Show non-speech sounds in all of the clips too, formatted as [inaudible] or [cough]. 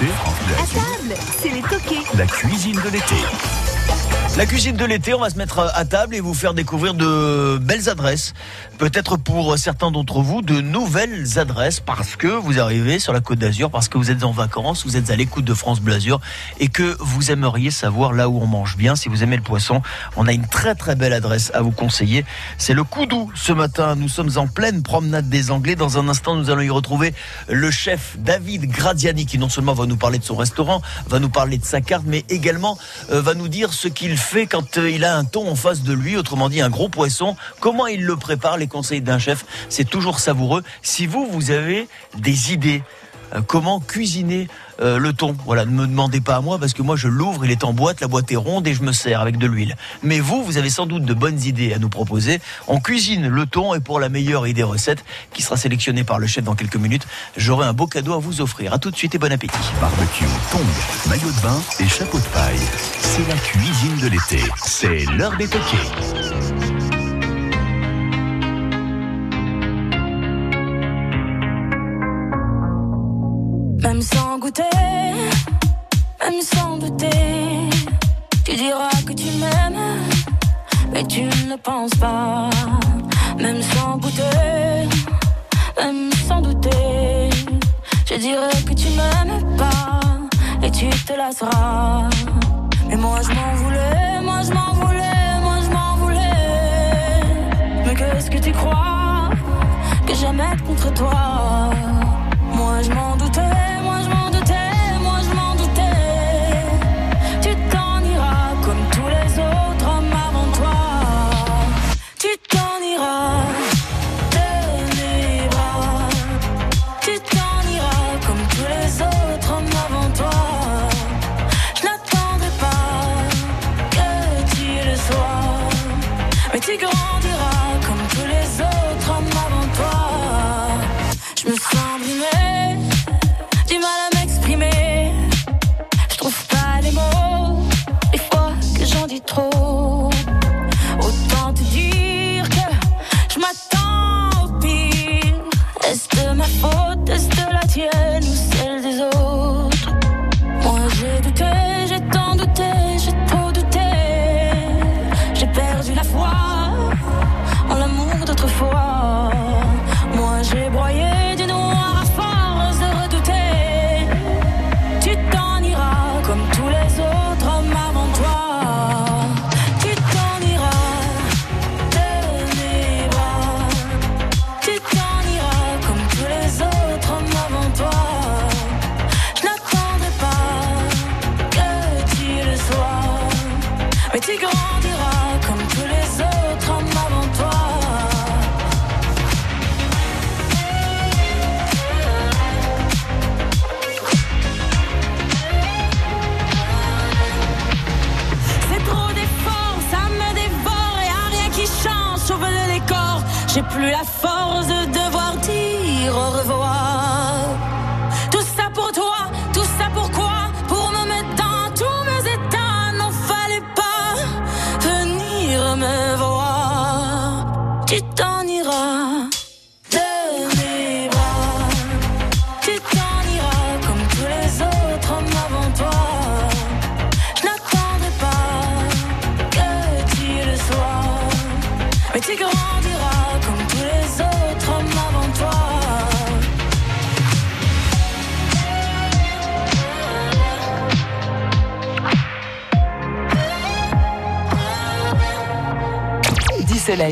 l'été, À table, c'est les toqués. la cuisine de l'été. La cuisine de l'été, on va se mettre à table et vous faire découvrir de belles adresses. Peut-être pour certains d'entre vous, de nouvelles adresses parce que vous arrivez sur la Côte d'Azur, parce que vous êtes en vacances, vous êtes à l'écoute de France Bleu Azur et que vous aimeriez savoir là où on mange bien. Si vous aimez le poisson, on a une très très belle adresse à vous conseiller. C'est le Coudou ce matin. Nous sommes en pleine promenade des Anglais. Dans un instant, nous allons y retrouver le chef David Gradiani qui non seulement va nous parler de son restaurant, va nous parler de sa carte, mais également euh, va nous dire ce qu'il fait quand euh, il a un thon en face de lui, autrement dit un gros poisson, comment il le prépare, les conseils d'un chef, c'est toujours savoureux. Si vous, vous avez des idées, euh, comment cuisiner euh, le thon. Voilà, ne me demandez pas à moi parce que moi je l'ouvre, il est en boîte, la boîte est ronde et je me sers avec de l'huile. Mais vous, vous avez sans doute de bonnes idées à nous proposer. On cuisine le thon et pour la meilleure idée recette qui sera sélectionnée par le chef dans quelques minutes, j'aurai un beau cadeau à vous offrir. À tout de suite et bon appétit. Barbecue, tongs, maillot de bain et chapeau de paille. C'est la cuisine de l'été. C'est l'heure des toqués. Même sans goûter, même sans douter, tu diras que tu m'aimes, mais tu ne penses pas. Même sans goûter, même sans douter, je dirais que tu m'aimes pas, et tu te lasseras.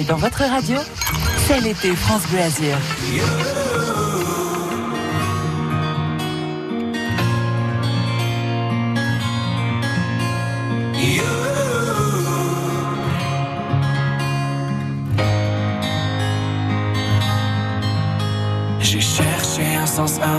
Dans votre radio, c'est l'été France Bleu Azur.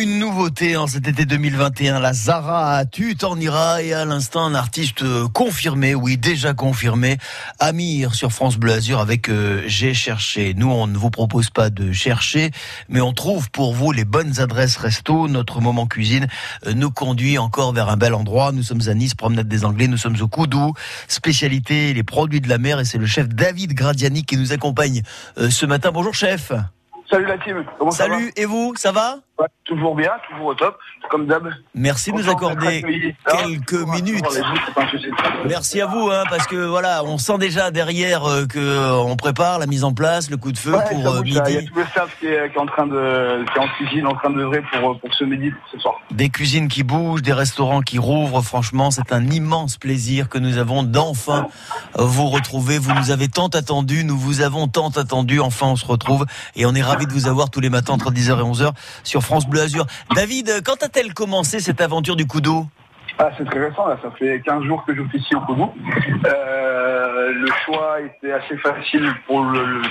une nouveauté en cet été 2021, la Zara, tu t'en iras et à l'instant un artiste confirmé, oui déjà confirmé, Amir sur France Bleu Azur avec euh, J'ai cherché. Nous on ne vous propose pas de chercher, mais on trouve pour vous les bonnes adresses resto. Notre moment cuisine euh, nous conduit encore vers un bel endroit. Nous sommes à Nice, promenade des Anglais, nous sommes au Coudou, spécialité les produits de la mer et c'est le chef David Gradiani qui nous accompagne euh, ce matin. Bonjour chef. Salut la team. Comment ça va? Salut et vous, ça va? Ouais, toujours bien, toujours au top, comme d'hab. Merci de nous accorder accueilli. quelques minutes. Merci à vous, hein, parce que voilà, on sent déjà derrière euh, que euh, on prépare la mise en place, le coup de feu Ouais, pour euh, là. Il y a midi. tout le staff qui est, qui est en train de, qui est en cuisine, en train de vrai pour, pour ce midi, pour ce soir. Des cuisines qui bougent, des restaurants qui rouvrent. Franchement, c'est un immense plaisir que nous avons d'enfin euh, vous retrouver. Vous nous avez tant attendu, nous vous avons tant attendu. Enfin, on se retrouve et on est ravis de vous avoir tous les matins entre 10h et 11h sur France Bleu Azur. David, quand a-t-elle commencé cette aventure du coup d'eau? Ah, c'est très récent, là. Ça fait 15 jours que ici au Kourou. Euh, le choix était assez facile pour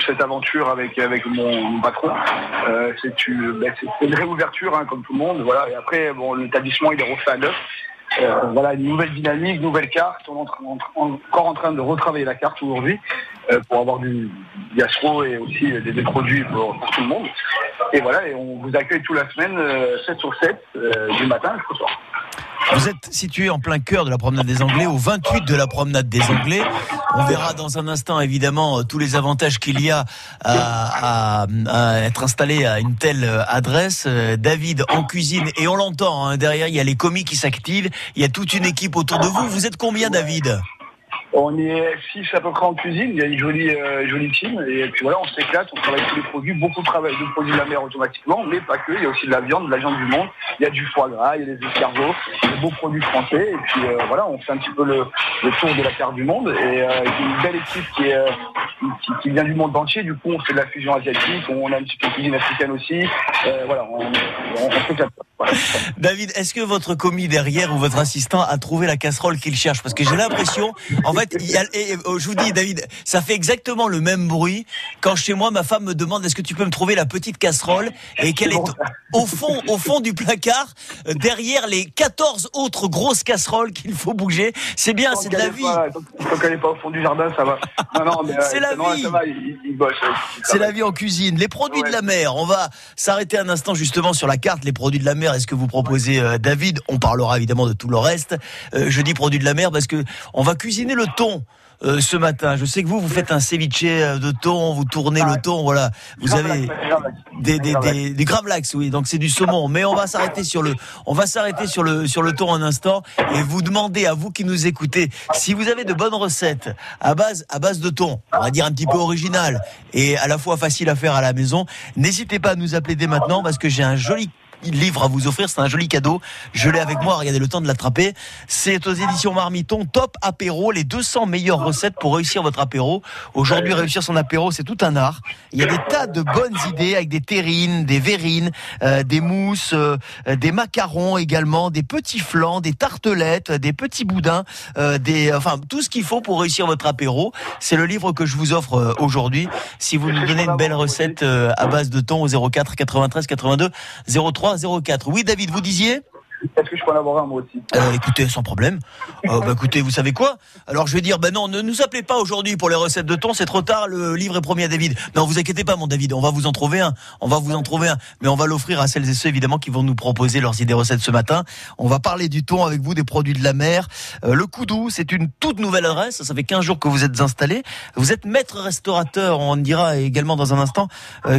cette aventure avec, mon, patron. Euh, c'est une, ben, c'est une réouverture, hein, comme tout le monde. Voilà. Et après, bon, l'établissement, est refait à neuf. Euh, voilà, une nouvelle dynamique, nouvelle carte. On est encore en train de retravailler la carte aujourd'hui euh, pour avoir du, gastro et aussi euh, des, produits pour, tout le monde. Et voilà, et on vous accueille toute la semaine, euh, 7 sur 7, euh, du matin jusqu'au soir. Vous êtes situé en plein cœur de la promenade des Anglais, au 28 de la promenade des Anglais. On verra dans un instant évidemment euh, tous les avantages qu'il y a à, être installé à une telle euh, adresse. Euh, David en cuisine et on l'entend hein, derrière, il y a les commis qui s'activent, il y a toute une équipe autour de vous. Vous êtes combien David? On est six à peu près en cuisine, il y a une jolie, euh, jolie team, et puis voilà, on s'éclate, on travaille tous les produits, beaucoup de travail de produits de la mer automatiquement, mais pas que, il y a aussi de la viande, de la viande du monde, il y a du foie gras, il y a des escargots, des beaux produits français, et puis euh, voilà, on fait un petit peu le, le tour de la carte du monde, et euh, une belle équipe qui, est, euh, qui, vient du monde entier, du coup on fait de la fusion asiatique, on a un petit peu de cuisine africaine aussi, euh, voilà, on, on, on s'éclate. David, est-ce que votre commis derrière ou votre assistant a trouvé la casserole qu'il cherche? Parce que j'ai l'impression, en fait, il y a- et, euh, je vous dis, David, ça fait exactement le même bruit quand chez moi ma femme me demande est-ce que tu peux me trouver la petite casserole et qu'elle est au fond, au fond du placard, euh, derrière les 14 autres grosses casseroles qu'il faut bouger. C'est bien, c'est de la vie. Tant qu'elle n'est pas au fond du jardin, ça va. Non, non, mais, euh, C'est la non, vie. Il, il C'est la vie en cuisine. Les produits de la mer. On va s'arrêter un instant justement sur la carte. Les produits de la mer. Est-ce que vous proposez, euh, David? On parlera évidemment de tout le reste. Euh, je dis produits de la mer parce que on va cuisiner le thon. euh, ce matin, je sais que vous vous faites un ceviche euh, de thon, vous tournez le thon, voilà. Vous avez des des, des gravlax, oui. Donc c'est du saumon. Mais on va s'arrêter sur le on va s'arrêter sur le sur le thon un instant et vous demander à vous qui nous écoutez si vous avez de bonnes recettes à base à base de thon, on va dire un petit peu original et à la fois facile à faire à la maison. N'hésitez pas à nous appeler dès maintenant parce que j'ai un joli livre à vous offrir, c'est un joli cadeau. Je l'ai avec moi, regardez le temps de l'attraper. C'est aux éditions Marmiton, Top Apéro, les 200 meilleures recettes pour réussir votre apéro. Aujourd'hui, réussir son apéro, c'est tout un art. Il y a des tas de bonnes idées avec des terrines, des verrines, euh, des mousses, euh, des macarons également, des petits flancs, des tartelettes, des petits boudins, euh, des, enfin, tout ce qu'il faut pour réussir votre apéro. C'est le livre que je vous offre euh, aujourd'hui. Si vous nous donnez une belle recette euh, à base de thon au 04 93 82 03 04. Oui, David, vous disiez? Est-ce que je peux en avoir un moi aussi? Euh, écoutez, sans problème. Euh, bah, écoutez, vous savez quoi? Alors je vais dire, ben non, ne nous appelez pas aujourd'hui pour les recettes de thon, c'est trop tard, le livre est promis à David. Non, vous inquiétez pas, mon David, on va vous en trouver un. On va vous en trouver un. Mais on va l'offrir à celles et ceux, évidemment, qui vont nous proposer leurs idées recettes ce matin. On va parler du thon avec vous, des produits de la mer. Euh, le Coudou, c'est une toute nouvelle adresse. Ça fait 15 jours que vous êtes installé. Vous êtes maître restaurateur, on dira également dans un instant.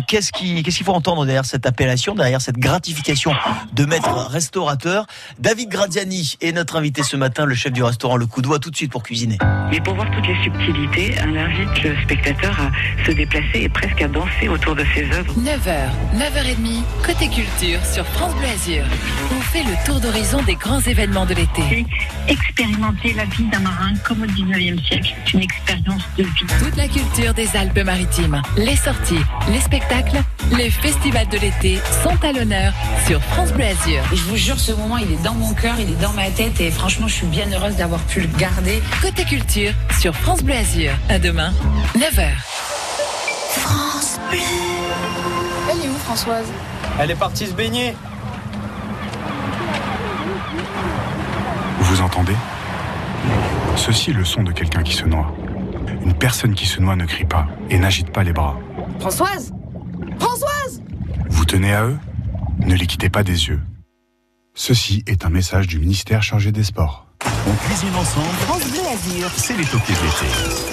Qu'est-ce qui, qu'est-ce qu'il faut entendre derrière cette appellation, derrière cette gratification de maître restaurateur? David Gradiani est notre invité ce matin, le chef du restaurant Le Coup de tout de suite pour cuisiner. Mais pour voir toutes les subtilités, on invite le spectateur à se déplacer et presque à danser autour de ses œuvres. 9h, 9h30, côté culture sur France Bleu Azur. On fait le tour d'horizon des grands événements de l'été. expérimenter la vie d'un marin comme au 19e siècle. C'est une expérience de vie. Toute la culture des Alpes-Maritimes, les sorties, les spectacles, les festivals de l'été sont à l'honneur sur France Bleu Azur. Je vous jure, ce il est dans mon cœur, il est dans ma tête et franchement, je suis bien heureuse d'avoir pu le garder. Côté culture sur France Bleu Azur. À demain, 9h. France Bleu. Elle est où Françoise? Elle est partie se baigner. Vous entendez? Ceci est le son de quelqu'un qui se noie. Une personne qui se noie ne crie pas et n'agite pas les bras. Françoise Françoise Vous tenez à eux? Ne les quittez pas des yeux. Ceci est un message du ministère chargé des Sports. On cuisine ensemble. France Bleu Azur. C'est les toqués de l'été.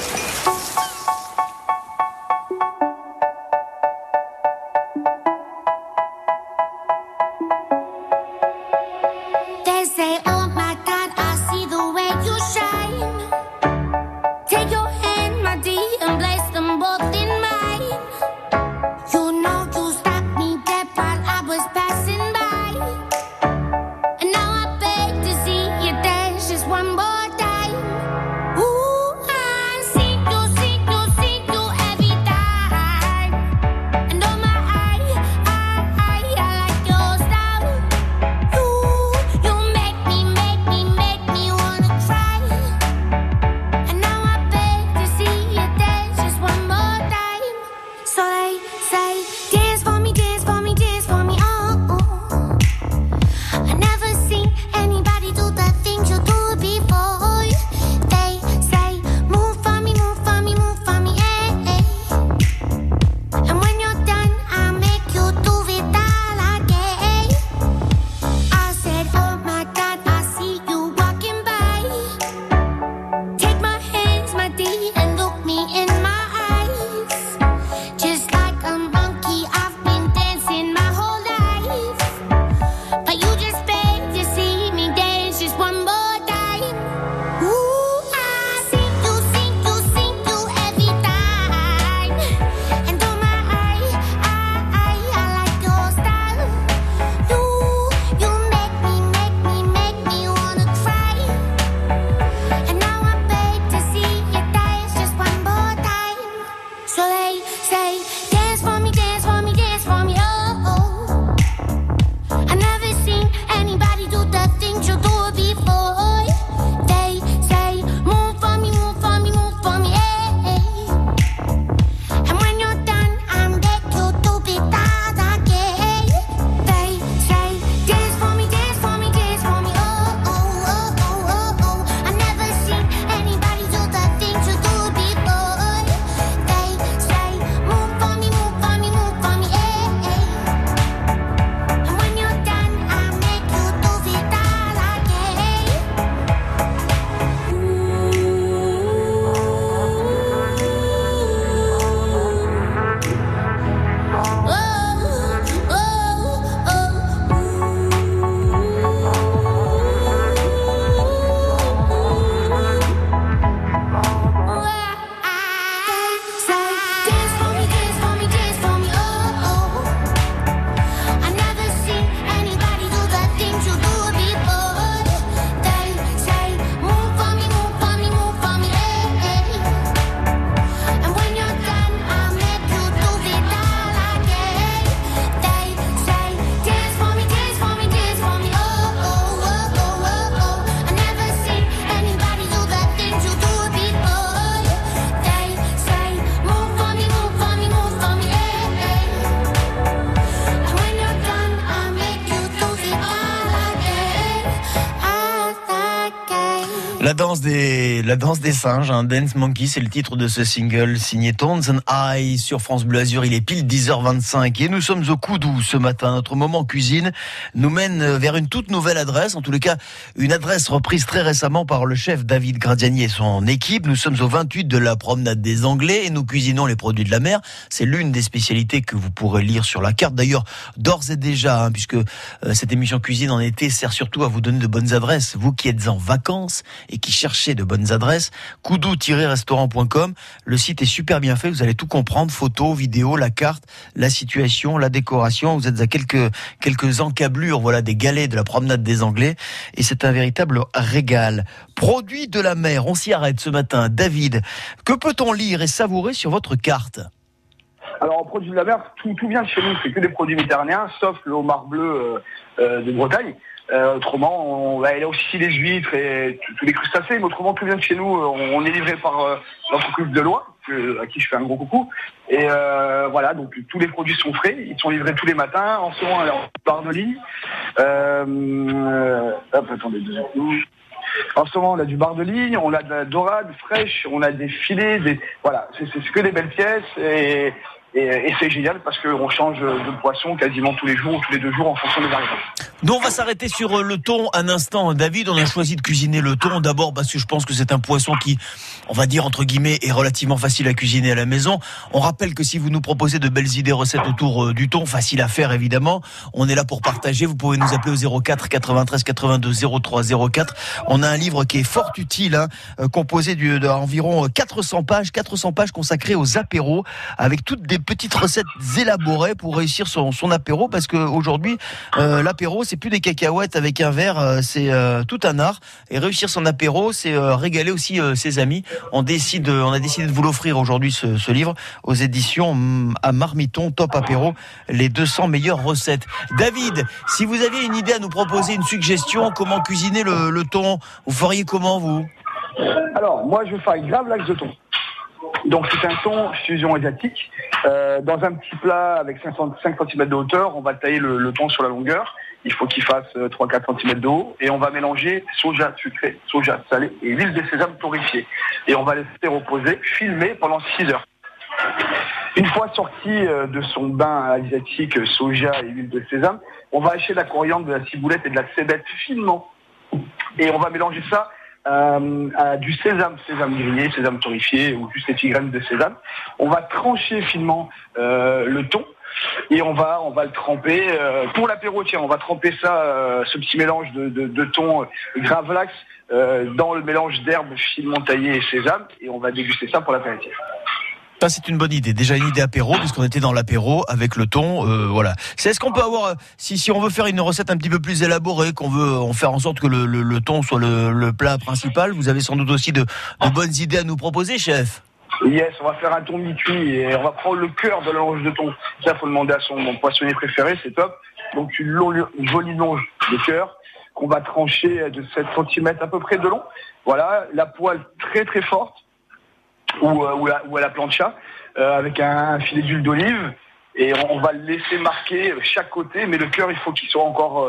La danse des singes, un Dance Monkey, c'est le titre de ce single signé Tones and I sur France Bleu Azur. Il est pile 10h25 et nous sommes au Coudou ce matin. Notre moment cuisine nous mène vers une toute nouvelle adresse, en tous les cas une adresse reprise très récemment par le chef David Gradiani et son équipe. Nous sommes au 28 de la promenade des Anglais et nous cuisinons les produits de la mer. C'est l'une des spécialités que vous pourrez lire sur la carte. D'ailleurs, d'ores et déjà, hein, puisque euh, cette émission cuisine en été sert surtout à vous donner de bonnes adresses. Vous qui êtes en vacances et qui cherchez de bonnes adresses, coudou-restaurant.com. Le site est super bien fait. Vous allez tout comprendre. Photos, vidéos, la carte, la situation, la décoration. Vous êtes à quelques, encablures, voilà, des galets de la promenade des Anglais. Et c'est un véritable régal. Produit de la mer. On s'y arrête ce matin. David, que peut-on lire et savourer sur votre carte? Alors, en produits de la mer, tout, vient chez nous. C'est que des produits méditerranéens, sauf le homard bleu euh, euh, de Bretagne. Euh, autrement, on, bah, y a aussi les huîtres et tous- les crustacés, mais autrement, tout vient de chez nous. On, on est livré par euh, l'entreprise de que- à qui je fais un gros coucou. Et euh, voilà, donc tous les produits sont frais. Ils sont livrés tous les matins. En ce moment, alors, barre de ligne. Euh, euh, hop, attendez deux. En ce moment, on a du bar de ligne, on a de la dorade fraîche, on a des filets, des voilà, c'est que des belles pièces et, et, et c'est génial parce qu'on change de poisson quasiment tous les jours ou tous les deux jours en fonction des arrivages. Nous, on va s'arrêter sur euh, le thon un instant. David, on a choisi de cuisiner le thon d'abord parce que je pense que c'est un poisson qui, on va dire entre guillemets, est relativement facile à cuisiner à la maison. On rappelle que si vous nous proposez de belles idées recettes autour euh, du thon, facile à faire évidemment, on est là pour partager. Vous pouvez nous appeler au 04 93 82 03 04. On a un livre qui est fort utile, hein, euh, composé d'environ 400 pages, 400 pages consacrées aux apéros, avec toutes des petites recettes élaborées pour réussir son, apéro, parce qu'aujourd'hui, euh, l'apéro, c'est plus des cacahuètes avec un verre, euh, c'est euh, tout un art. Et réussir son apéro, c'est euh, régaler aussi ses amis. On décide, on a décidé de vous l'offrir aujourd'hui ce, livre aux éditions mm, à Marmiton Top Apéro, les 200 meilleures recettes. David, si vous aviez une idée à nous proposer, une suggestion, comment cuisiner le, thon, vous feriez comment vous? Alors, moi, je fais un grave l'axe de thon. Donc, c'est un thon fusion asiatique. Euh, dans un petit plat avec 5, 5 cm de hauteur, on va tailler le, le thon sur la longueur. Il faut qu'il fasse euh, 3-4 cm de haut. Et on va mélanger soja sucré, soja salé et huile de sésame torréfiée. Et on va laisser reposer, filmer pendant 6 heures. Une fois sorti euh, de son bain asiatique, euh, soja et huile de sésame, on va hacher la coriandre, de la ciboulette et de la cébette finement. Et on va mélanger ça euh, à du sésame, sésame grillé, sésame torréfié ou juste des petites graines de sésame. On va trancher finement euh, le thon et on va on va le tremper euh, pour l'apéro. On va tremper ça, euh, ce petit mélange de, thon euh, euh, dans le mélange d'herbes finement taillées et sésame et on va déguster ça pour l'apéritif. Ça, c'est une bonne idée. Déjà une idée apéro, puisqu'on était dans l'apéro avec le thon. Euh, voilà. C'est ce qu'on peut avoir, euh, si, si on veut faire une recette un petit peu plus élaborée, qu'on veut en faire en sorte que le, le, le thon soit le, le plat principal, vous avez sans doute aussi de, de bonnes idées à nous proposer, chef? Yes, on va faire un thon mi-cuit et on va prendre le cœur de la longe de thon. Ça, faut demander à son, mon poissonnier préféré, c'est top. Donc une, longe- une jolie longe de cœur qu'on va trancher de 7 cm à peu près de long. Voilà, la poêle très très forte ou, euh, ou, à, à la plancha euh, avec un, filet d'huile d'olive. Et on va le laisser marquer chaque côté, mais le cœur il faut qu'il soit encore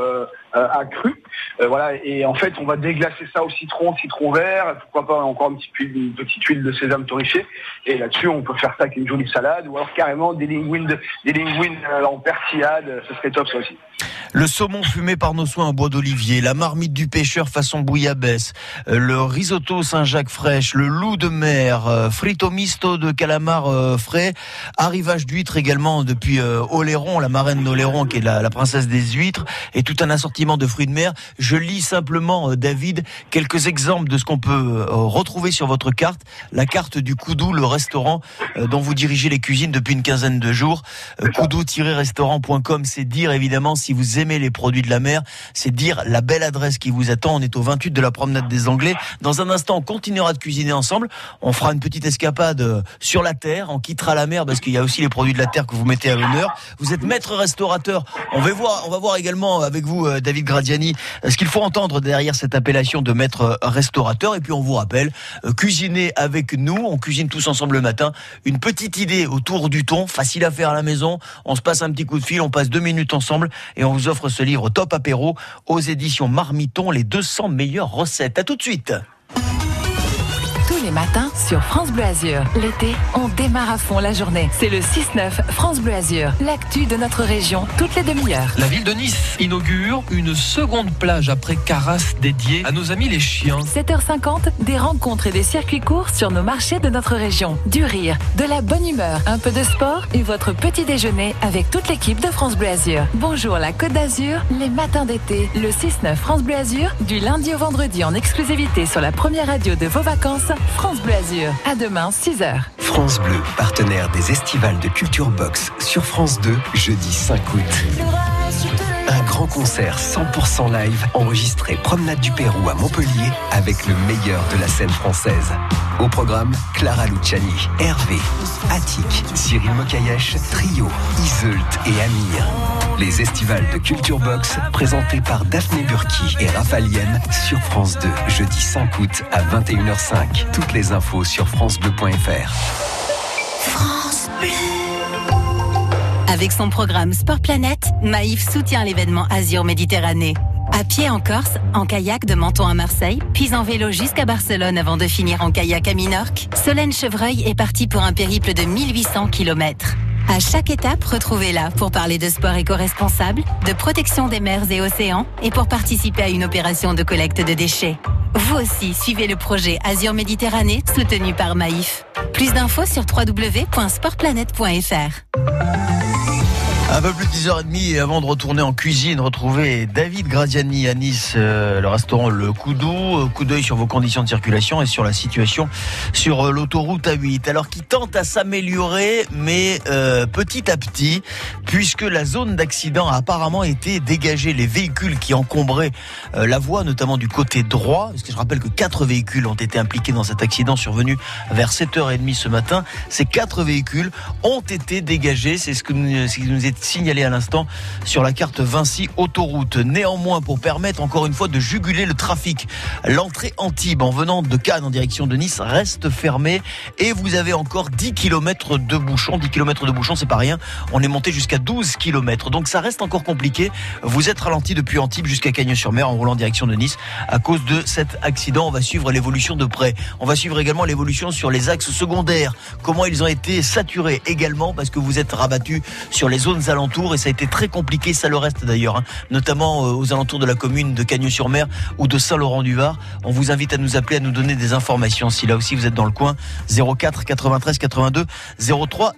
euh, euh, accru. Euh, voilà, et en fait on va déglacer ça au citron, citron vert, pourquoi pas encore une petite huile, une petite huile de sésame torréfiée. Et là-dessus on peut faire ça avec une jolie salade ou alors carrément des linguines, de- des linguines euh, en persillade, ce serait top ça aussi. Le saumon fumé par nos soins en bois d'olivier, la marmite du pêcheur façon bouillabaisse, le risotto Saint-Jacques fraîche, le loup de mer, frito misto de calamar frais, arrivage d'huîtres également depuis Oléron, la marraine d'Oléron qui est la princesse des huîtres, et tout un assortiment de fruits de mer. Je lis simplement, euh, David, quelques exemples de ce qu'on peut euh, retrouver sur votre carte, la carte du Koudou, le restaurant euh, dont vous dirigez les cuisines depuis une quinzaine de jours. Koudou-restaurant.com, c'est dire évidemment si vous aimez les produits de la mer, c'est dire la belle adresse qui vous attend. On est au 28 de la promenade des Anglais. Dans un instant, on continuera de cuisiner ensemble. On fera une petite escapade sur la terre. On quittera la mer parce qu'il y a aussi les produits de la terre que vous mettez à l'honneur. Vous êtes maître restaurateur. On va voir, on va voir également avec vous, euh, David Gradiani, euh, ce qu'il faut entendre derrière cette appellation de maître euh, restaurateur. Et puis on vous rappelle, euh, cuisiner avec nous. On cuisine tous ensemble le matin. Une petite idée autour du thon, facile à faire à la maison. On se passe un petit coup de fil, on passe deux minutes ensemble et on vous offre ce livre Top Apéro aux éditions Marmiton, les 200 meilleures recettes. À tout de suite. Les matins sur France Bleu Azur. L'été, on démarre à fond la journée. C'est le 6-9 France Bleu Azur. L'actu de notre région, toutes les demi-heures. La ville de Nice inaugure une seconde plage après Caras dédiée à nos amis les chiens. 7h50, des rencontres et des circuits courts sur nos marchés de notre région. Du rire, de la bonne humeur, un peu de sport et votre petit déjeuner avec toute l'équipe de France Bleu Azur. Bonjour la Côte d'Azur, les matins d'été, le 6-9 France Bleu Azur, du lundi au vendredi en exclusivité sur la première radio de vos vacances, France Bleu Azur. À demain, 6h. France Bleu, partenaire des estivales de Culture Box sur France 2, jeudi 5 août. Grand concert 100% live enregistré Promenade du Pérou à Montpellier avec le meilleur de la scène française. Au programme, Clara Luciani, Hervé, Attic, Cyril Mokayesh, Trio, Iseult et Amir. Les estivales de Culture Box présentés par Daphné Burki et Raphaëlienne sur France 2, jeudi 5 août à 21h05. Toutes les infos sur francebleu.fr. France Bleu. Avec son programme Sport Planète, Maïf soutient l'événement Azur Méditerranée. À pied en Corse, en kayak de Menton à Marseille, puis en vélo jusqu'à Barcelone avant de finir en kayak à Minorque, Solène Chevreuil est partie pour un périple de 1800 km. À chaque étape, retrouvez-la pour parler de sport éco-responsable, de protection des mers et océans et pour participer à une opération de collecte de déchets. Vous aussi, suivez le projet Azure Méditerranée soutenu par Maïf. Plus d'infos sur www.sportplanète.fr. Un peu plus de 10h30 et avant de retourner en cuisine, retrouver David Gradiani à Nice, euh, le restaurant Le Coudou. Euh, coup d'œil sur vos conditions de circulation et sur la situation sur euh, l'autoroute A8. Alors qui tente à s'améliorer, mais euh, petit à petit, puisque la zone d'accident a apparemment été dégagée. Les véhicules qui encombraient euh, la voie, notamment du côté droit, parce que je rappelle que quatre véhicules ont été impliqués dans cet accident survenu vers 7h30 ce matin. Ces quatre véhicules ont été dégagés. C'est ce que nous, ce qui nous est signalé à l'instant sur la carte Vinci Autoroute. Néanmoins, pour permettre encore une fois de juguler le trafic, l'entrée Antibes en venant de Cannes en direction de Nice reste fermée et vous avez encore 10 km de bouchons. 10 km de bouchons, c'est pas rien. On est monté jusqu'à 12 km. Donc ça reste encore compliqué. Vous êtes ralenti depuis Antibes jusqu'à Cagnes-sur-Mer en roulant en direction de Nice à cause de cet accident. On va suivre l'évolution de près. On va suivre également l'évolution sur les axes secondaires. Comment ils ont été saturés également parce que vous êtes rabattus sur les zones alentours et ça a été très compliqué, ça le reste d'ailleurs, hein, notamment euh, aux alentours de la commune de Cagnes-sur-Mer ou de Saint-Laurent-du-Var. On vous invite à nous appeler, à nous donner des informations si là aussi vous êtes dans le coin. 04 93 82 03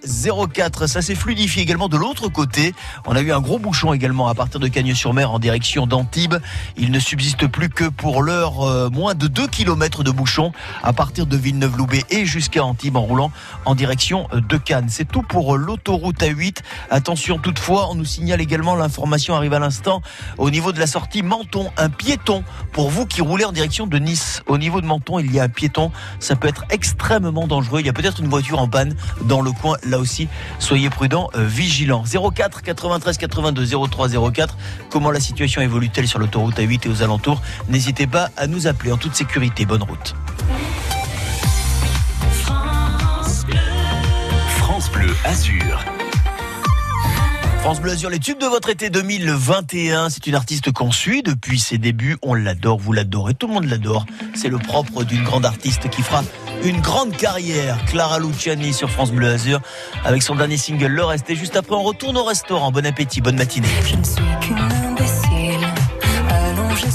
04. Ça s'est fluidifié également de l'autre côté. On a eu un gros bouchon également à partir de Cagnes-sur-Mer en direction d'Antibes. Il ne subsiste plus que pour l'heure euh, moins de 2 km de bouchon à partir de Villeneuve-Loubet et jusqu'à Antibes en roulant en direction euh, de Cannes. C'est tout pour l'autoroute A8. Attention toutefois, on nous signale également, l'information arrive à l'instant, au niveau de la sortie Menton, un piéton pour vous qui roulez en direction de Nice. Au niveau de Menton, il y a un piéton, ça peut être extrêmement dangereux. Il y a peut-être une voiture en panne dans le coin, là aussi, soyez prudents, euh, vigilants. 04 93 82 03 04, comment la situation évolue-t-elle sur l'autoroute A8 et aux alentours? N'hésitez pas à nous appeler en toute sécurité. Bonne route. France Bleu Azur. France Bleu Azur, les tubes de votre été 2021. C'est une artiste qu'on suit depuis ses débuts. On l'adore, vous l'adorez, tout le monde l'adore. C'est le propre d'une grande artiste qui fera une grande carrière. Clara Luciani sur France Bleu Azur avec son dernier single Le Reste. Et juste après, on retourne au restaurant. Bon appétit, bonne matinée. Je ne suis qu'une imbécile, allongée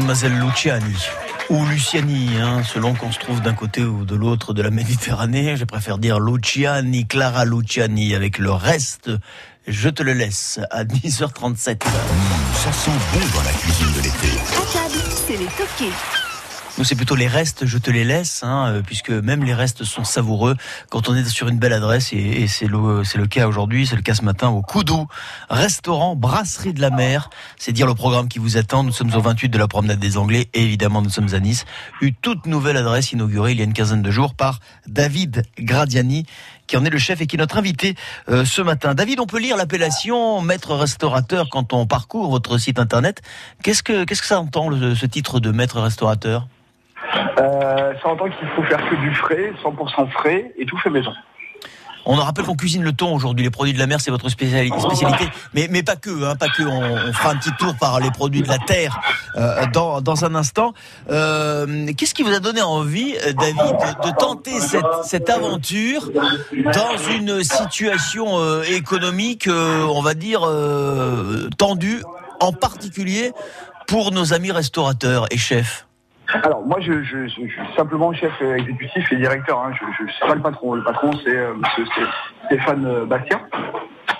Mademoiselle Luciani ou Luciani, hein, selon qu'on se trouve d'un côté ou de l'autre de la Méditerranée. Je préfère dire Luciani, Clara Luciani, avec le reste. Je te le laisse à [laughs] 10h37. Ça sent bon dans la cuisine de l'été. À table, c'est les toqués. Nous, c'est plutôt les restes, je te les laisse, hein, euh, puisque même les restes sont savoureux quand on est sur une belle adresse, et, c'est le, le cas aujourd'hui, c'est le cas ce matin au Coudou, restaurant, brasserie de la mer. C'est dire le programme qui vous attend. Nous sommes au 28 de la promenade des Anglais, et évidemment, nous sommes à Nice. Une toute nouvelle adresse inaugurée il y a une quinzaine de jours par David Gradiani, qui en est le chef et qui est notre invité euh, ce matin. David, on peut lire l'appellation maître restaurateur quand on parcourt votre site internet. Qu'est-ce que, qu'est-ce que ça entend, ce titre de maître restaurateur? Euh, ça entend qu'il faut faire que du frais, 100% frais et tout fait maison. On rappelle qu'on cuisine le thon aujourd'hui. Les produits de la mer, c'est votre spéciali- spécialité. Mais, mais pas que, hein, pas que. On, fera un petit tour par les produits de la terre euh, dans, dans un instant. Euh, Qu'est-ce qui vous a donné envie, euh, David, de, de tenter cette, cette aventure dans une situation euh, économique, euh, on va dire, euh, tendue, en particulier pour nos amis restaurateurs et chefs? Alors moi je, suis simplement chef exécutif et directeur, hein. je ne suis pas le patron, le patron c'est euh, Stéphane euh, Bastien.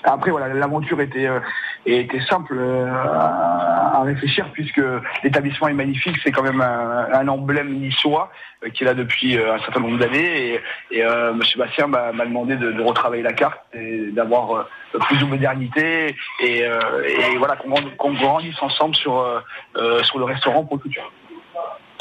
Après voilà, l'aventure était, euh, était simple à, réfléchir puisque l'établissement est magnifique, c'est quand même un, emblème niçois euh, qui est là depuis un certain nombre d'années et, monsieur Bastien m'a m'a demandé de, retravailler la carte et d'avoir plus de modernité et, voilà qu'on grandisse- ensemble sur, sur le restaurant pour le futur.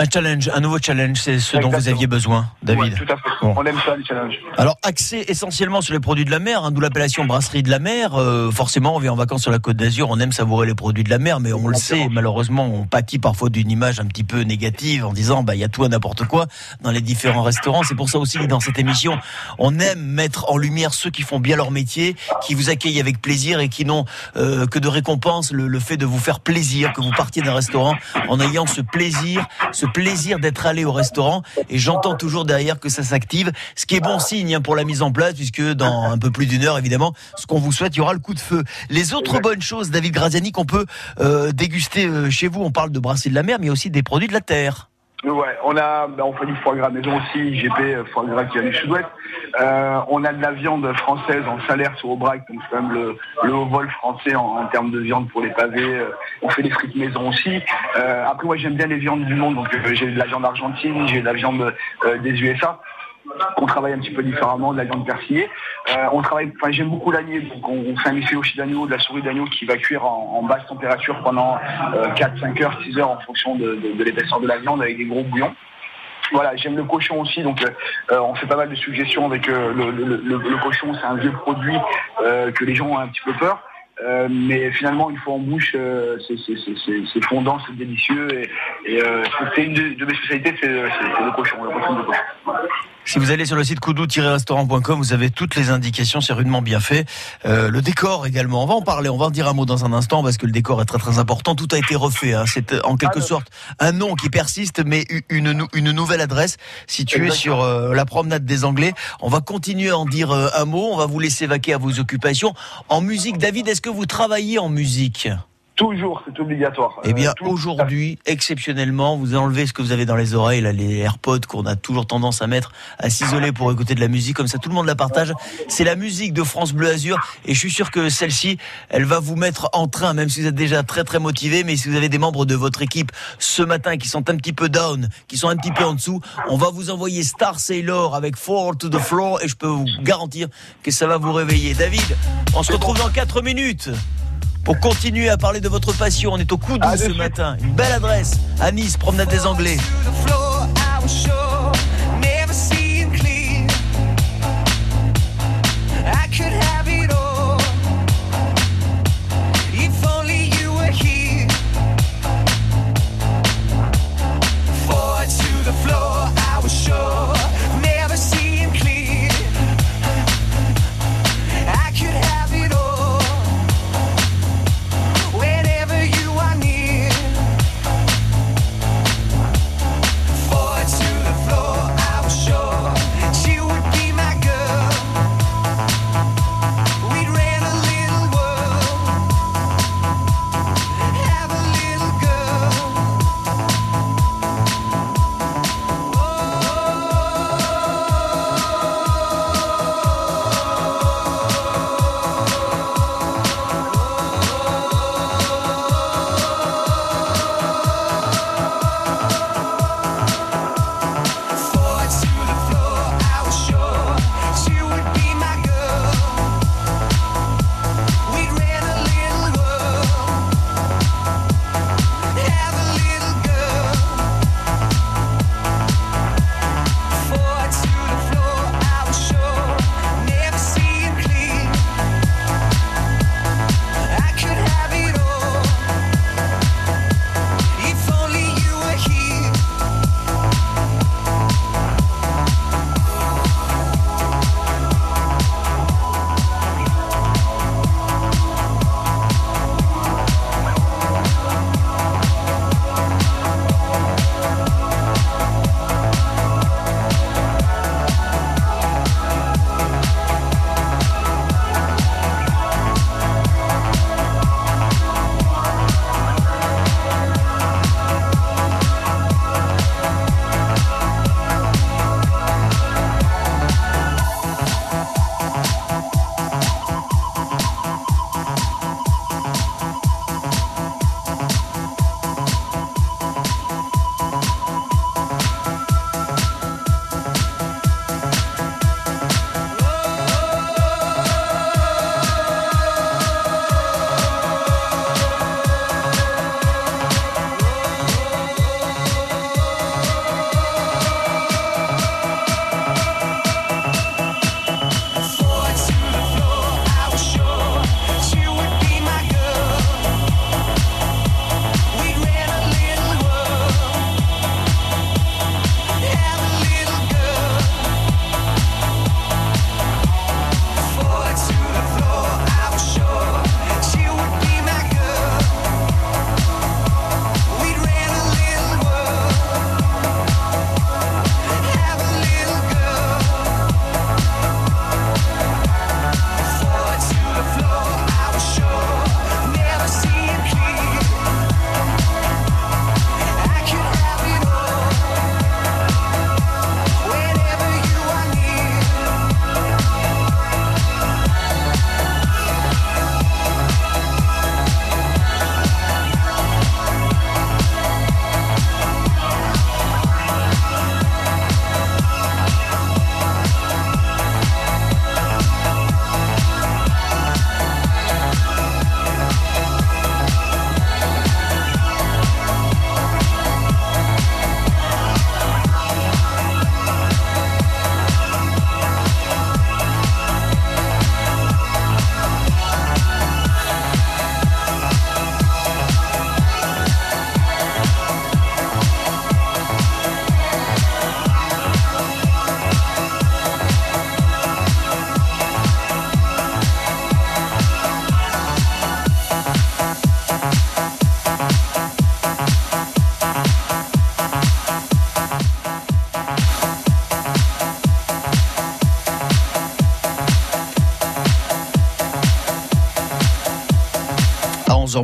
Un challenge, un nouveau challenge, c'est ce dont vous aviez besoin, David. Tout à fait. Bon. On aime ça, les challenges. Alors, axé essentiellement sur les produits de la mer, hein, d'où l'appellation brasserie de la mer. euh, forcément, on vient en vacances sur la Côte d'Azur, on aime savourer les produits de la mer, mais on le sait, malheureusement, on pâtit parfois d'une image un petit peu négative en disant, bah, il y a tout et n'importe quoi dans les différents restaurants. C'est pour ça aussi que dans cette émission, on aime mettre en lumière ceux qui font bien leur métier, qui vous accueillent avec plaisir et qui n'ont euh, que de récompense le, le fait de vous faire plaisir, que vous partiez d'un restaurant en ayant ce plaisir, ce plaisir d'être allé au restaurant. Et j'entends toujours derrière que ça s'active, ce qui est bon signe hein, pour la mise en place, puisque dans un peu plus d'une heure, évidemment, ce qu'on vous souhaite, il y aura le coup de feu. Les autres bonnes choses, David Graziani, qu'on peut euh, déguster euh, chez vous, on parle de brasserie de la mer, mais aussi des produits de la terre. Ouais, on a, bah, on fait du foie gras maison aussi, IGP, euh, foie gras qui vient du sud-ouest. Euh, on a de la viande française en salaire sur Aubrac, donc c'est quand même le, le haut vol français en, en termes de viande pour les pavés. Euh, on fait des frites maison aussi. Euh, après, moi, j'aime bien les viandes du monde, donc euh, j'ai de la viande argentine, j'ai de la viande euh, des USA qu'on travaille un petit peu différemment, de la viande persillée. Euh, on travaille, enfin j'aime beaucoup l'agneau, donc on, fait un filoché d'agneau, de la souris d'agneau qui va cuire en, basse température pendant euh, 4, 5 heures, 6 heures en fonction de, l'épaisseur de la viande avec des gros bouillons. Voilà, j'aime le cochon aussi, donc euh, euh, on fait pas mal de suggestions avec euh, le, cochon, c'est un vieux produit euh, que les gens ont un petit peu peur. Euh, mais finalement, une fois en bouche, euh, c'est- fondant, c'est délicieux. Et, euh, c'est une de, mes spécialités, c'est le cochon de cochon. Si vous allez sur le site koudou-restaurant.com, vous avez toutes les indications, c'est rudement bien fait. Euh, le décor également, on va en parler, on va en dire un mot dans un instant parce que le décor est très très important. Tout a été refait, hein. c'est euh, en quelque sorte un nom qui persiste, mais une, une nouvelle adresse située Exactement. sur euh, la promenade des Anglais. On va continuer à en dire euh, un mot, on va vous laisser vaquer à vos occupations. En musique, David, est-ce que vous travaillez en musique? Toujours, c'est obligatoire. eh bien, Euh, aujourd'hui, exceptionnellement, vous enlevez ce que vous avez dans les oreilles, là, les AirPods qu'on a toujours tendance à mettre, à s'isoler pour écouter de la musique, comme ça tout le monde la partage. C'est la musique de France Bleu Azur, et je suis sûr que celle-ci, elle va vous mettre en train, même si vous êtes déjà très très motivé, mais si vous avez des membres de votre équipe ce matin qui sont un petit peu down, qui sont un petit peu en dessous, on va vous envoyer Star Sailor avec Fall to the Floor, et je peux vous garantir que ça va vous réveiller. David, on se retrouve dans 4 minutes. Pour continuer à parler de votre passion, on est au Coudou ce matin. Une belle adresse à Nice, promenade des Anglais.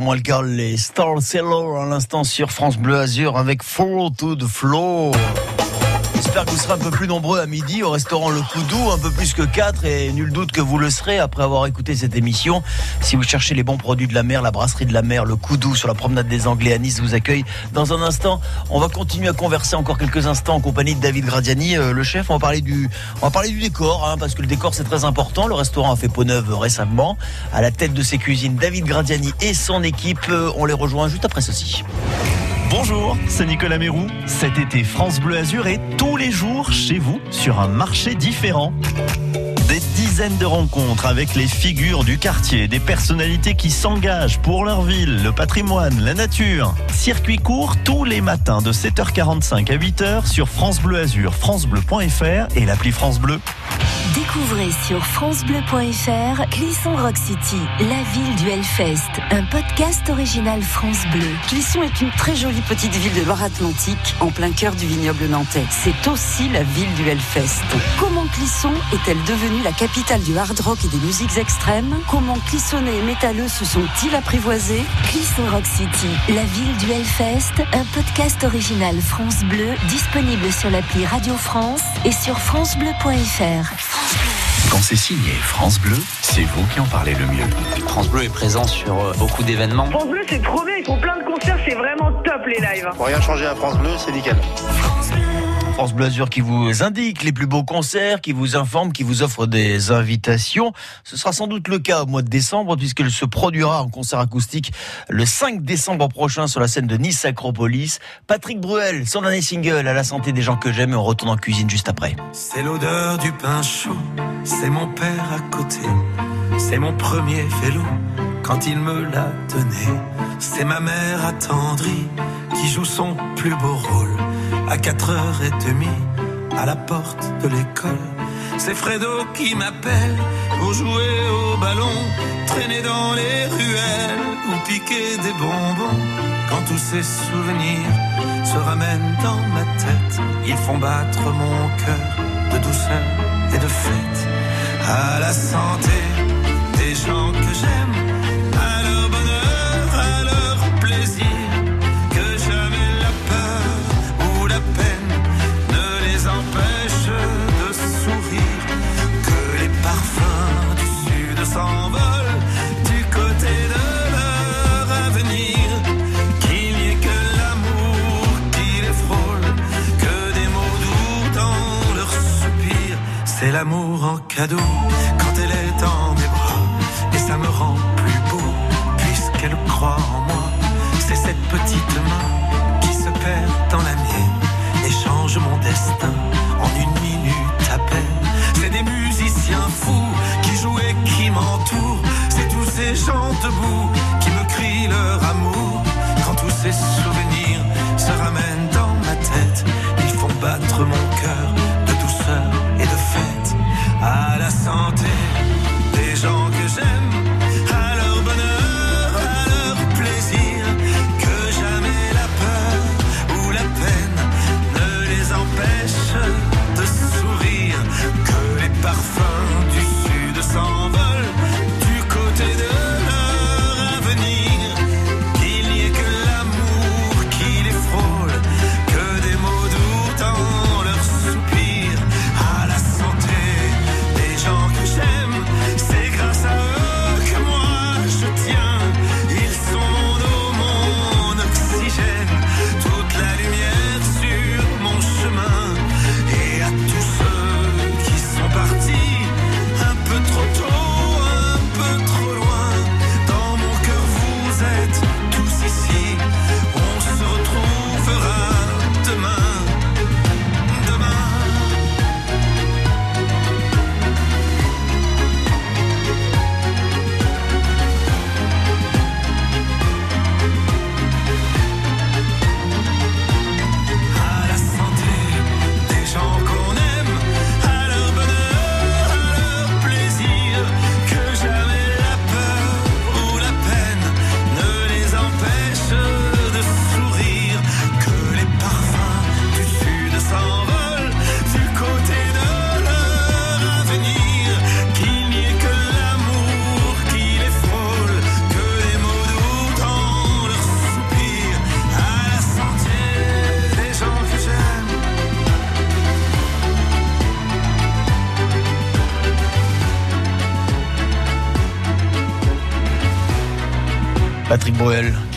22h moins le quart, les Star Sailor à l'instant sur France Bleu Azur avec Fall to the Floor. J'espère que vous serez un peu plus nombreux à midi au restaurant Le Coudou, un peu plus que 4 et nul doute que vous le serez après avoir écouté cette émission. Si vous cherchez les bons produits de la mer, la brasserie de la mer, Le Coudou sur la promenade des Anglais à Nice vous accueille dans un instant. On va continuer à converser encore quelques instants en compagnie de David Gradiani, euh, le chef. On va parler du, on va parler du décor, hein, parce que le décor c'est très important. Le restaurant a fait peau neuve récemment. À la tête de ses cuisines, David Gradiani et son équipe. Euh, On les rejoint juste après ceci. Bonjour, c'est Nicolas Mérou. Cet été, France Bleu Azur est tous les jours chez vous sur un marché différent. Des dizaines de rencontres avec les figures du quartier, des personnalités qui s'engagent pour leur ville, le patrimoine, la nature. Circuit court tous les matins de 7h45 à 8h sur France Bleu Azur, francebleu.fr et l'appli France Bleu. Découvrez sur francebleu.fr Clisson Rock City, la ville du Hellfest, un podcast original France Bleu. Clisson est une très jolie petite ville de Loire-Atlantique, en plein cœur du vignoble nantais. C'est aussi la ville du Hellfest. Comment Clisson est-elle devenue la capitale du hard rock et des musiques extrêmes Comment Clissonnais et métalleux se sont-ils apprivoisés? Clisson Rock City, la ville du Hellfest, un podcast original France Bleu, disponible sur l'appli Radio France et sur francebleu.fr. Quand c'est signé France Bleu, c'est vous qui en parlez le mieux. France Bleu est présent sur euh, beaucoup d'événements. France Bleu, c'est trop bien, ils font plein de concerts, c'est vraiment top les lives. Pour rien changer à France Bleu, c'est nickel. France Bleu Azur qui vous indique les plus beaux concerts, qui vous informe, qui vous offre des invitations. Ce sera sans doute le cas au mois de décembre puisqu'il se produira en concert acoustique le 5 décembre prochain sur la scène de Nice Acropolis. Patrick Bruel, son dernier single à la santé des gens que j'aime et on retourne en cuisine juste après. C'est l'odeur du pain chaud, c'est mon père à côté, c'est mon premier vélo quand il me l'a donné. C'est ma mère attendrie qui joue son plus beau rôle à 4h30 à la porte de l'école. C'est Fredo qui m'appelle pour jouer au ballon, traîner dans les ruelles ou piquer des bonbons. Quand tous ces souvenirs se ramènent dans ma tête, ils font battre mon cœur de douceur et de fête. À la santé c'est l'amour en cadeau quand elle est dans mes bras, et ça me rend plus beau puisqu'elle croit en moi, c'est cette petite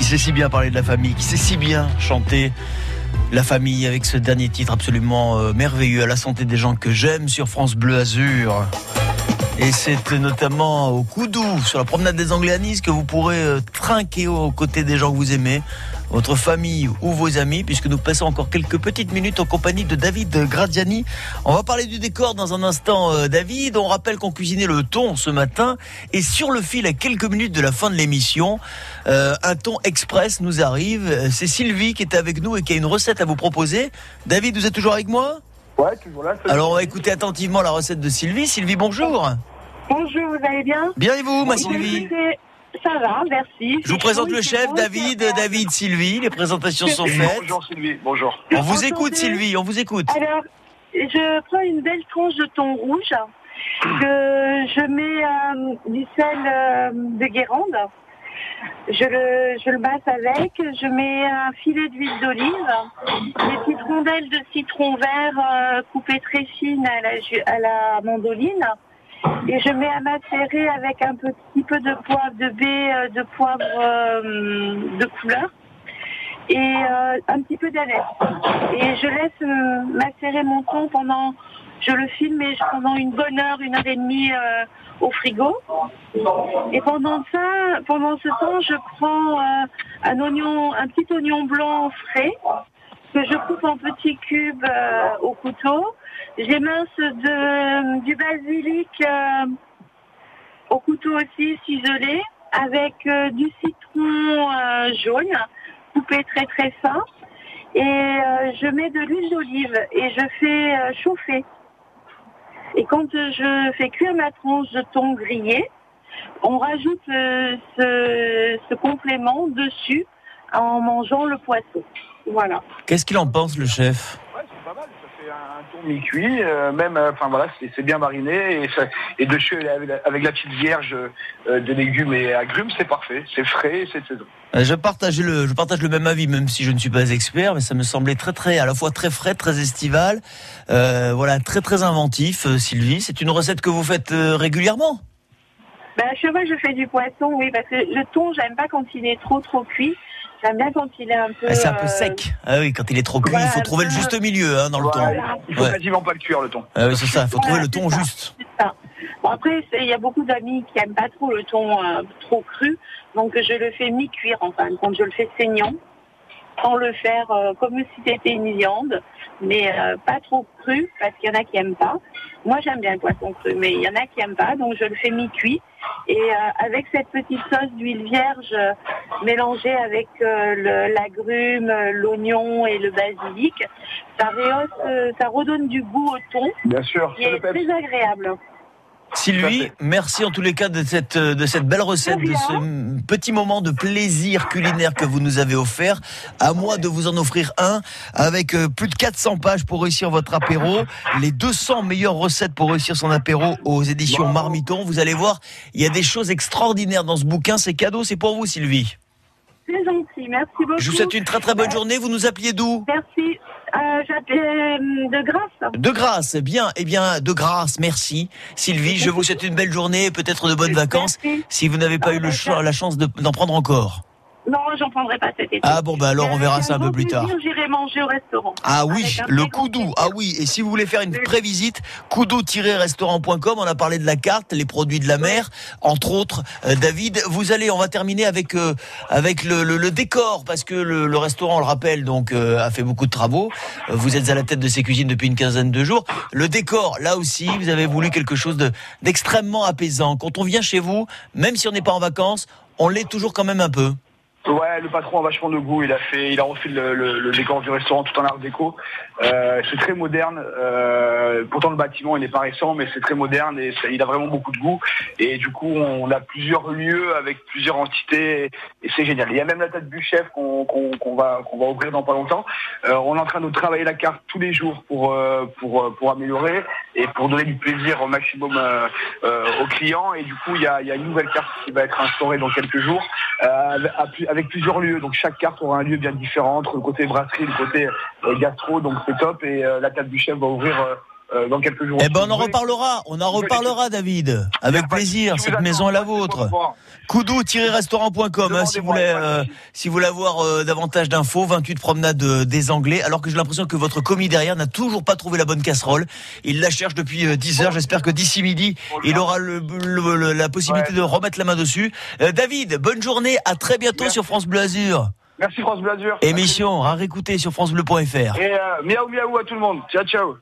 sait si bien parler de la famille, qui sait si bien chanter la famille avec ce dernier titre absolument euh, merveilleux à la santé des gens que j'aime sur France Bleu Azur. Et c'est notamment au Coudou, sur la promenade des Anglais à que vous pourrez euh, trinquer aux côtés des gens que vous aimez, votre famille ou vos amis, puisque nous passons encore quelques petites minutes en compagnie de David Gradiani. On va parler du décor dans un instant, euh, David. On rappelle qu'on cuisinait le thon ce matin. Et sur le fil, à quelques minutes de la fin de l'émission, euh, un thon express nous arrive. C'est Sylvie qui est avec nous et qui a une recette à vous proposer. David, vous êtes toujours avec moi? Ouais, toujours là. Alors on va écouter attentivement la recette de Sylvie. Sylvie, bonjour. Bonjour, vous allez bien? Bien et vous, ma Sylvie Ça va, merci. Je vous présente le chef, David, David, Sylvie. Les présentations sont faites. Bonjour Sylvie, bonjour. On vous écoute, Sylvie, on vous écoute. Alors, je prends une belle tranche de thon rouge que je mets euh, du sel euh, de Guérande. Je le, je le masse avec. Je mets un filet d'huile d'olive, des petites rondelles de citron vert euh, coupées très fines à la, ju- à la mandoline. Et je mets à macérer avec un petit peu de poivre de baie, euh, de poivre euh, de couleur et euh, un petit peu d'aneth. Et je laisse macérer mon thon pendant, je le filme et pendant une bonne heure, une heure et demie au frigo. Et pendant ça, pendant ce temps, je prends un oignon, un petit oignon blanc frais que je coupe en petits cubes euh, au couteau. J'émince du basilic euh, au couteau aussi ciselé avec euh, du citron jaune coupé très très fin et je mets de l'huile d'olive et je fais chauffer. Et quand je fais cuire ma tranche de thon grillé, on rajoute ce complément dessus en mangeant le poisson. Voilà. Qu'est-ce qu'il en pense, le chef? Un thon mi-cuit, euh, même, euh, enfin voilà, c'est c'est bien mariné et, ça- et dessus avec la, avec la petite vierge euh, de légumes et agrumes, c'est parfait, c'est frais, c'est de saison. Euh, Je partage le, je partage le même avis, même si je ne suis pas expert, mais ça me semblait très, très, à la fois très frais, très estival, euh, voilà, très, très inventif. euh, Sylvie, c'est une recette que vous faites euh, régulièrement? Ben, à chaque fois je fais du poisson, oui, parce que le thon, j'aime pas quand il est trop trop cuit. J'aime bien quand il est un peu. Ah, c'est un peu euh, sec. Ah oui, quand il est trop cuit, il faut trouver le juste milieu hein, dans le thon. Il faut Ouais. quasiment pas le cuire le thon. Ah oui, c'est ça. Il faut trouver le thon juste. Bon, après, il y a beaucoup d'amis qui aiment pas trop le thon euh, trop cru, donc je le fais mi-cuire, enfin, quand je le fais saignant, sans le faire euh, comme si c'était une viande, mais euh, pas trop cru, parce qu'il y en a qui aiment pas. Moi, j'aime bien le poisson cru, mais il y en a qui aiment pas, donc je le fais mi-cuit. Et euh, avec cette petite sauce d'huile vierge euh, mélangée avec euh, le- l'agrume, l'oignon et le basilic, ça redonne du goût au thon, Bien sûr, qui est très agréable. Sylvie, merci en tous les cas de cette, euh, de cette belle recette, de ce petit moment de plaisir culinaire que vous nous avez offert. À moi de vous en offrir un avec euh, plus de 400 pages pour réussir votre apéro. Les 200 meilleures recettes pour réussir son apéro aux éditions Marmiton. Vous allez voir, il y a des choses extraordinaires dans ce bouquin. C'est cadeau, c'est pour vous Sylvie. C'est gentil, merci beaucoup. Je vous souhaite une très très bonne journée. Vous nous appeliez d'où? Merci. Euh, euh, de grâce. De grâce, bien, eh bien, de grâce, merci. Sylvie, je vous souhaite une belle journée et peut-être de bonnes vacances si vous n'avez pas eu le ch- la chance de- d'en prendre encore. Non, j'en prendrai pas cet été. Ah bon, bah alors on verra ça un peu plus tard. J'irai manger au restaurant. Ah oui, le Koudou. Ah oui, et si vous voulez faire une prévisite, koudou-restaurant.com, on a parlé de la carte, les produits de la mer, entre autres. Euh, David, vous allez, on va terminer avec euh, avec le, le- le décor, parce que le, le restaurant, on le rappelle, donc euh, a fait beaucoup de travaux. Vous êtes à la tête de ses cuisines depuis une quinzaine de jours. Le décor, là aussi, vous avez voulu quelque chose de d'extrêmement apaisant. Quand on vient chez vous, même si on n'est pas en vacances, on l'est toujours quand même un peu. Ouais, le patron a vachement de goût. Il a fait, il a refait le, le- le décor du restaurant tout en art déco. Euh, c'est très moderne. Euh, pourtant le bâtiment il n'est pas récent, mais c'est très moderne et il a vraiment beaucoup de goût. Et du coup, on a plusieurs lieux avec plusieurs entités et c'est génial. Il y a même la tête du chef qu'on va qu'on va ouvrir dans pas longtemps. Euh, on est en train de travailler la carte tous les jours pour euh, pour euh, pour améliorer et pour donner du plaisir au maximum aux clients. Et du coup, il y a, il y a une nouvelle carte qui va être instaurée dans quelques jours avec- plusieurs lieux. Donc chaque carte aura un lieu bien différent entre le côté brasserie, le côté gastro. Donc c'est top. Et euh, la table du chef va ouvrir euh, euh, dans quelques jours. Eh ben, on en reparlera. On en reparlera, David. Avec plaisir. Cette maison est la vôtre. Coudou-restaurant.com hein, si vous voulez, euh, si vous voulez avoir euh, davantage d'infos. 28 promenade euh, des Anglais. Alors que j'ai l'impression que votre commis derrière n'a toujours pas trouvé la bonne casserole. Il la cherche depuis euh, 10 heures. J'espère que d'ici midi, il aura le, le- le- la possibilité de remettre la main dessus. Euh, David, bonne journée. À très bientôt sur France Bleu Azur. Merci France Bleu Azur. Émission à réécouter sur francebleu.fr. Et euh, miaou miaou à tout le monde. Ciao ciao.